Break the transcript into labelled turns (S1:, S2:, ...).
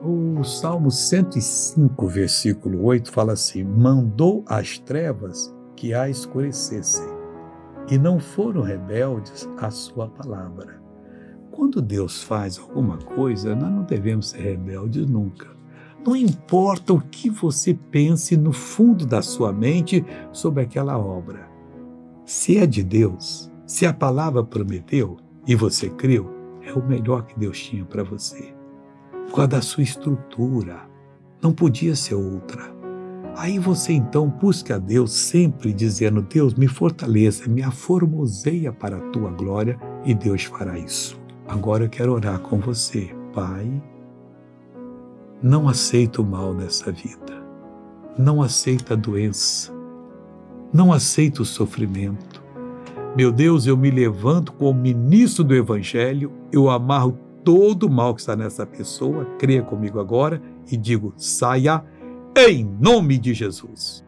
S1: O Salmo 105, versículo 8 fala assim: Mandou as trevas que a escurecessem, e não foram rebeldes à sua palavra. Quando Deus faz alguma coisa, nós não devemos ser rebeldes nunca. Não importa o que você pense no fundo da sua mente sobre aquela obra. Se é de Deus, se a palavra prometeu e você creu, é o melhor que Deus tinha para você por causa da sua estrutura. Não podia ser outra. Aí você então busca a Deus sempre dizendo: Deus, me fortaleça, me aformoseia para a tua glória, e Deus fará isso. Agora eu quero orar com você, Pai. Não aceito o mal nessa vida. Não aceito a doença. Não aceito o sofrimento. Meu Deus, eu me levanto como ministro do Evangelho, eu amarro todo o mal que está nessa pessoa, creia comigo agora e digo: saia em nome de Jesus.